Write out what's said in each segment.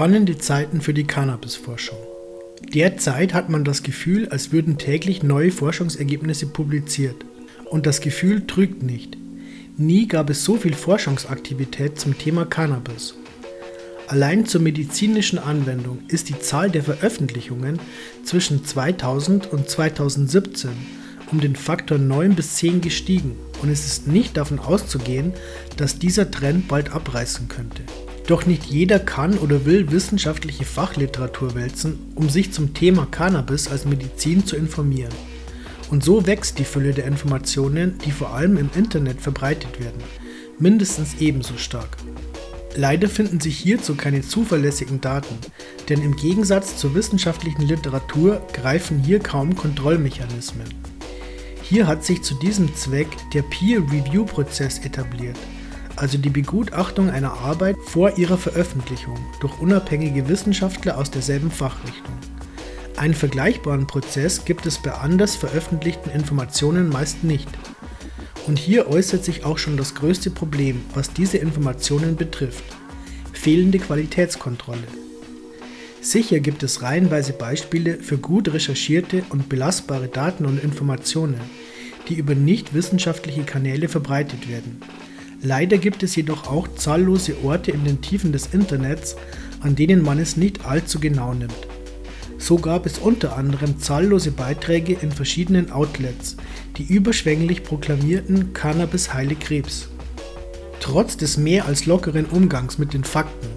Spannende Zeiten für die Cannabisforschung. Derzeit hat man das Gefühl, als würden täglich neue Forschungsergebnisse publiziert. Und das Gefühl trügt nicht. Nie gab es so viel Forschungsaktivität zum Thema Cannabis. Allein zur medizinischen Anwendung ist die Zahl der Veröffentlichungen zwischen 2000 und 2017 um den Faktor 9 bis 10 gestiegen und es ist nicht davon auszugehen, dass dieser Trend bald abreißen könnte. Doch nicht jeder kann oder will wissenschaftliche Fachliteratur wälzen, um sich zum Thema Cannabis als Medizin zu informieren. Und so wächst die Fülle der Informationen, die vor allem im Internet verbreitet werden, mindestens ebenso stark. Leider finden sich hierzu keine zuverlässigen Daten, denn im Gegensatz zur wissenschaftlichen Literatur greifen hier kaum Kontrollmechanismen. Hier hat sich zu diesem Zweck der Peer-Review-Prozess etabliert, also die Begutachtung einer Arbeit vor ihrer Veröffentlichung durch unabhängige Wissenschaftler aus derselben Fachrichtung. Einen vergleichbaren Prozess gibt es bei anders veröffentlichten Informationen meist nicht. Und hier äußert sich auch schon das größte Problem, was diese Informationen betrifft. Fehlende Qualitätskontrolle. Sicher gibt es reihenweise Beispiele für gut recherchierte und belastbare Daten und Informationen, die über nicht wissenschaftliche Kanäle verbreitet werden. Leider gibt es jedoch auch zahllose Orte in den Tiefen des Internets, an denen man es nicht allzu genau nimmt. So gab es unter anderem zahllose Beiträge in verschiedenen Outlets, die überschwänglich proklamierten, Cannabis heile Krebs. Trotz des mehr als lockeren Umgangs mit den Fakten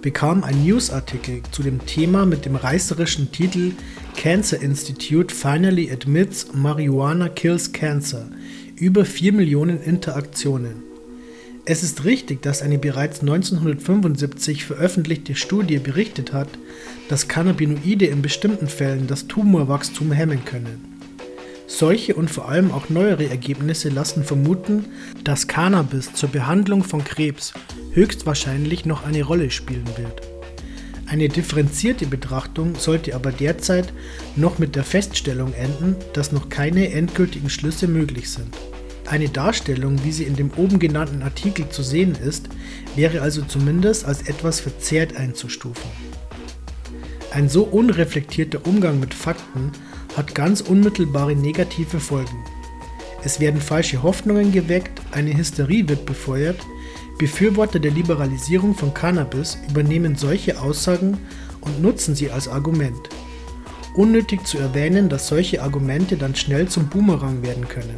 bekam ein Newsartikel zu dem Thema mit dem reißerischen Titel Cancer Institute finally admits Marijuana kills cancer über 4 Millionen Interaktionen. Es ist richtig, dass eine bereits 1975 veröffentlichte Studie berichtet hat, dass Cannabinoide in bestimmten Fällen das Tumorwachstum hemmen können. Solche und vor allem auch neuere Ergebnisse lassen vermuten, dass Cannabis zur Behandlung von Krebs höchstwahrscheinlich noch eine Rolle spielen wird. Eine differenzierte Betrachtung sollte aber derzeit noch mit der Feststellung enden, dass noch keine endgültigen Schlüsse möglich sind. Eine Darstellung, wie sie in dem oben genannten Artikel zu sehen ist, wäre also zumindest als etwas verzerrt einzustufen. Ein so unreflektierter Umgang mit Fakten hat ganz unmittelbare negative Folgen. Es werden falsche Hoffnungen geweckt, eine Hysterie wird befeuert, Befürworter der Liberalisierung von Cannabis übernehmen solche Aussagen und nutzen sie als Argument. Unnötig zu erwähnen, dass solche Argumente dann schnell zum Boomerang werden können.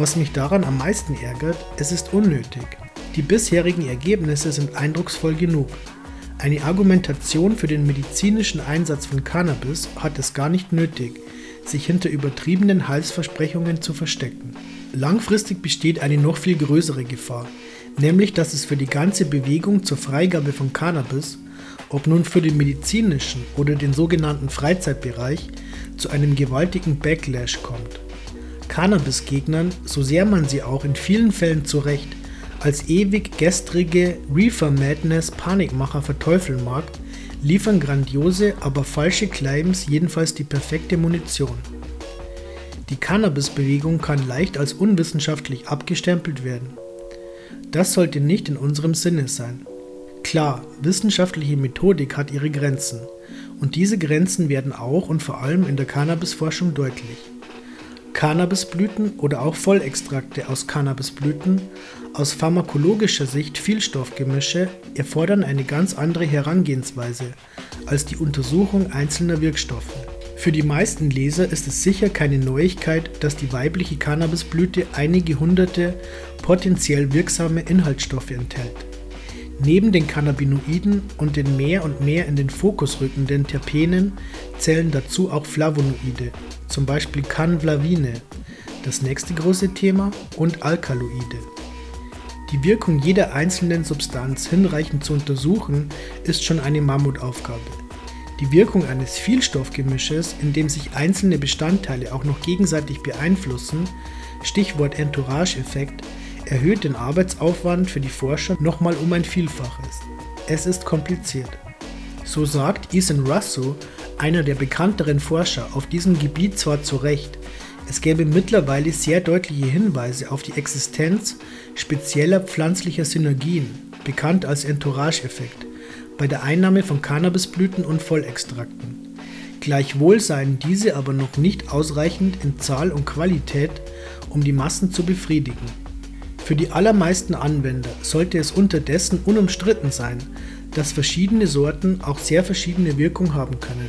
Was mich daran am meisten ärgert, es ist unnötig. Die bisherigen Ergebnisse sind eindrucksvoll genug. Eine Argumentation für den medizinischen Einsatz von Cannabis hat es gar nicht nötig, sich hinter übertriebenen Heilsversprechungen zu verstecken. Langfristig besteht eine noch viel größere Gefahr, nämlich dass es für die ganze Bewegung zur Freigabe von Cannabis, ob nun für den medizinischen oder den sogenannten Freizeitbereich, zu einem gewaltigen Backlash kommt. Cannabis-Gegnern, so sehr man sie auch in vielen Fällen zu Recht als ewig gestrige Reefer Madness Panikmacher verteufeln mag, liefern grandiose, aber falsche Claims jedenfalls die perfekte Munition. Die Cannabis-Bewegung kann leicht als unwissenschaftlich abgestempelt werden. Das sollte nicht in unserem Sinne sein. Klar, wissenschaftliche Methodik hat ihre Grenzen, und diese Grenzen werden auch und vor allem in der Cannabisforschung deutlich. Cannabisblüten oder auch Vollextrakte aus Cannabisblüten, aus pharmakologischer Sicht Vielstoffgemische, erfordern eine ganz andere Herangehensweise als die Untersuchung einzelner Wirkstoffe. Für die meisten Leser ist es sicher keine Neuigkeit, dass die weibliche Cannabisblüte einige hunderte potenziell wirksame Inhaltsstoffe enthält. Neben den Cannabinoiden und den mehr und mehr in den Fokus rückenden Terpenen zählen dazu auch Flavonoide, zum Beispiel Canvlavine, das nächste große Thema, und Alkaloide. Die Wirkung jeder einzelnen Substanz hinreichend zu untersuchen, ist schon eine Mammutaufgabe. Die Wirkung eines Vielstoffgemisches, in dem sich einzelne Bestandteile auch noch gegenseitig beeinflussen, Stichwort Entourage-Effekt, erhöht den Arbeitsaufwand für die Forscher nochmal um ein Vielfaches. Es ist kompliziert. So sagt Ethan Russo, einer der bekannteren Forscher auf diesem Gebiet zwar zu Recht, es gäbe mittlerweile sehr deutliche Hinweise auf die Existenz spezieller pflanzlicher Synergien, bekannt als Entourage-Effekt, bei der Einnahme von Cannabisblüten und Vollextrakten. Gleichwohl seien diese aber noch nicht ausreichend in Zahl und Qualität, um die Massen zu befriedigen. Für die allermeisten Anwender sollte es unterdessen unumstritten sein, dass verschiedene Sorten auch sehr verschiedene Wirkung haben können.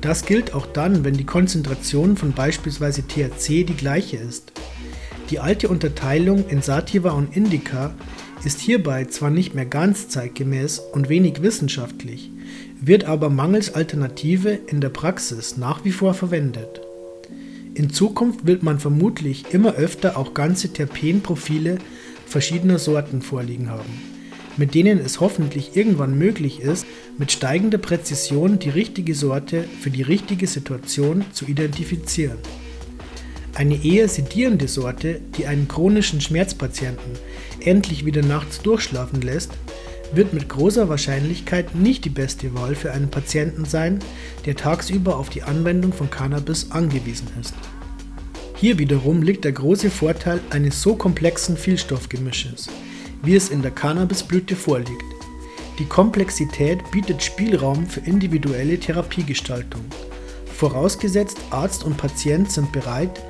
Das gilt auch dann, wenn die Konzentration von beispielsweise THC die gleiche ist. Die alte Unterteilung in Sativa und Indica ist hierbei zwar nicht mehr ganz zeitgemäß und wenig wissenschaftlich, wird aber mangels Alternative in der Praxis nach wie vor verwendet. In Zukunft wird man vermutlich immer öfter auch ganze Terpenprofile verschiedener Sorten vorliegen haben, mit denen es hoffentlich irgendwann möglich ist, mit steigender Präzision die richtige Sorte für die richtige Situation zu identifizieren. Eine eher sedierende Sorte, die einen chronischen Schmerzpatienten endlich wieder nachts durchschlafen lässt, wird mit großer Wahrscheinlichkeit nicht die beste Wahl für einen Patienten sein, der tagsüber auf die Anwendung von Cannabis angewiesen ist. Hier wiederum liegt der große Vorteil eines so komplexen Vielstoffgemisches, wie es in der Cannabisblüte vorliegt. Die Komplexität bietet Spielraum für individuelle Therapiegestaltung, vorausgesetzt Arzt und Patient sind bereit,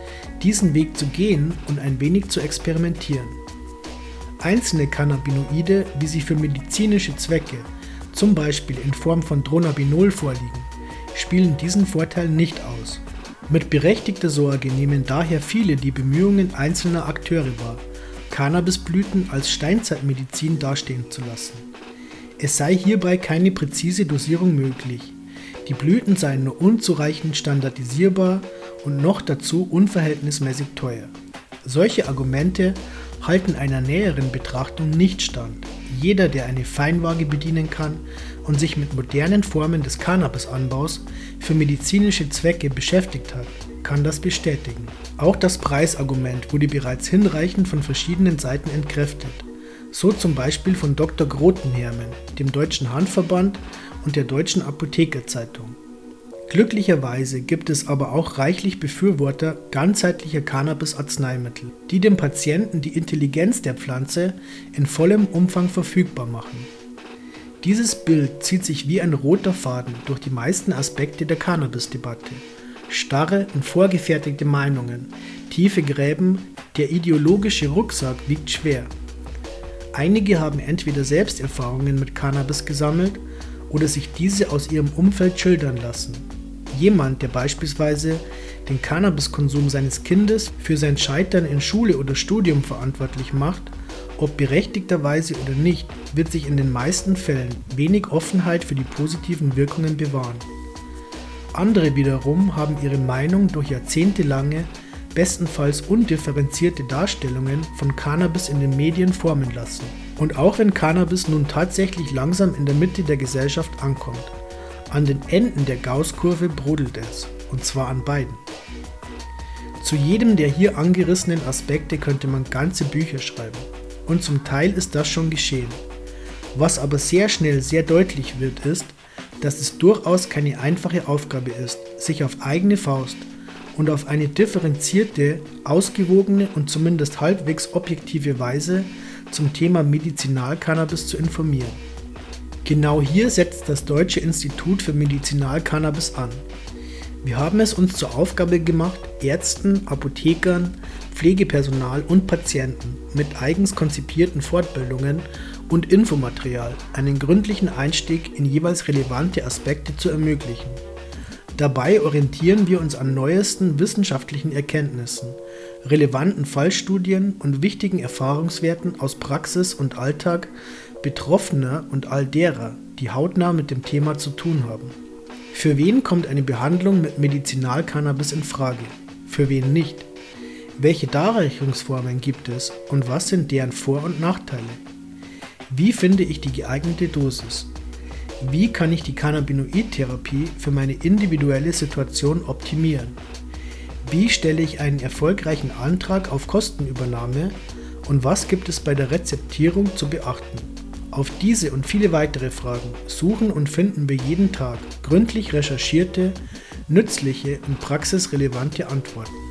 diesen Weg zu gehen und ein wenig zu experimentieren. Einzelne Cannabinoide, wie sie für medizinische Zwecke, zum Beispiel in Form von Dronabinol vorliegen, spielen diesen Vorteil nicht aus. Mit berechtigter Sorge nehmen daher viele die Bemühungen einzelner Akteure wahr, Cannabisblüten als Steinzeitmedizin dastehen zu lassen. Es sei hierbei keine präzise Dosierung möglich. Die Blüten seien nur unzureichend standardisierbar und noch dazu unverhältnismäßig teuer. Solche Argumente halten einer näheren Betrachtung nicht stand. Jeder, der eine Feinwaage bedienen kann und sich mit modernen Formen des Cannabisanbaus für medizinische Zwecke beschäftigt hat, kann das bestätigen. Auch das Preisargument wurde bereits hinreichend von verschiedenen Seiten entkräftet. So zum Beispiel von Dr. Grotenhermen, dem Deutschen Handverband und der Deutschen Apothekerzeitung. Glücklicherweise gibt es aber auch reichlich Befürworter ganzheitlicher Cannabis-Arzneimittel, die dem Patienten die Intelligenz der Pflanze in vollem Umfang verfügbar machen. Dieses Bild zieht sich wie ein roter Faden durch die meisten Aspekte der Cannabis-Debatte. Starre und vorgefertigte Meinungen, tiefe Gräben, der ideologische Rucksack wiegt schwer. Einige haben entweder Selbsterfahrungen mit Cannabis gesammelt oder sich diese aus ihrem Umfeld schildern lassen. Jemand, der beispielsweise den Cannabiskonsum seines Kindes für sein Scheitern in Schule oder Studium verantwortlich macht, ob berechtigterweise oder nicht, wird sich in den meisten Fällen wenig Offenheit für die positiven Wirkungen bewahren. Andere wiederum haben ihre Meinung durch jahrzehntelange, bestenfalls undifferenzierte Darstellungen von Cannabis in den Medien formen lassen. Und auch wenn Cannabis nun tatsächlich langsam in der Mitte der Gesellschaft ankommt, an den Enden der Gaußkurve brodelt es, und zwar an beiden. Zu jedem der hier angerissenen Aspekte könnte man ganze Bücher schreiben, und zum Teil ist das schon geschehen. Was aber sehr schnell sehr deutlich wird, ist, dass es durchaus keine einfache Aufgabe ist, sich auf eigene Faust und auf eine differenzierte, ausgewogene und zumindest halbwegs objektive Weise zum Thema Medizinalcannabis zu informieren. Genau hier setzt das Deutsche Institut für Medizinalcannabis an. Wir haben es uns zur Aufgabe gemacht, Ärzten, Apothekern, Pflegepersonal und Patienten mit eigens konzipierten Fortbildungen und Infomaterial einen gründlichen Einstieg in jeweils relevante Aspekte zu ermöglichen. Dabei orientieren wir uns an neuesten wissenschaftlichen Erkenntnissen, relevanten Fallstudien und wichtigen Erfahrungswerten aus Praxis und Alltag Betroffener und all derer, die hautnah mit dem Thema zu tun haben. Für wen kommt eine Behandlung mit Medizinalcannabis in Frage? Für wen nicht? Welche Darreichungsformen gibt es und was sind deren Vor- und Nachteile? Wie finde ich die geeignete Dosis? Wie kann ich die Cannabinoid-Therapie für meine individuelle Situation optimieren? Wie stelle ich einen erfolgreichen Antrag auf Kostenübernahme und was gibt es bei der Rezeptierung zu beachten? Auf diese und viele weitere Fragen suchen und finden wir jeden Tag gründlich recherchierte, nützliche und praxisrelevante Antworten.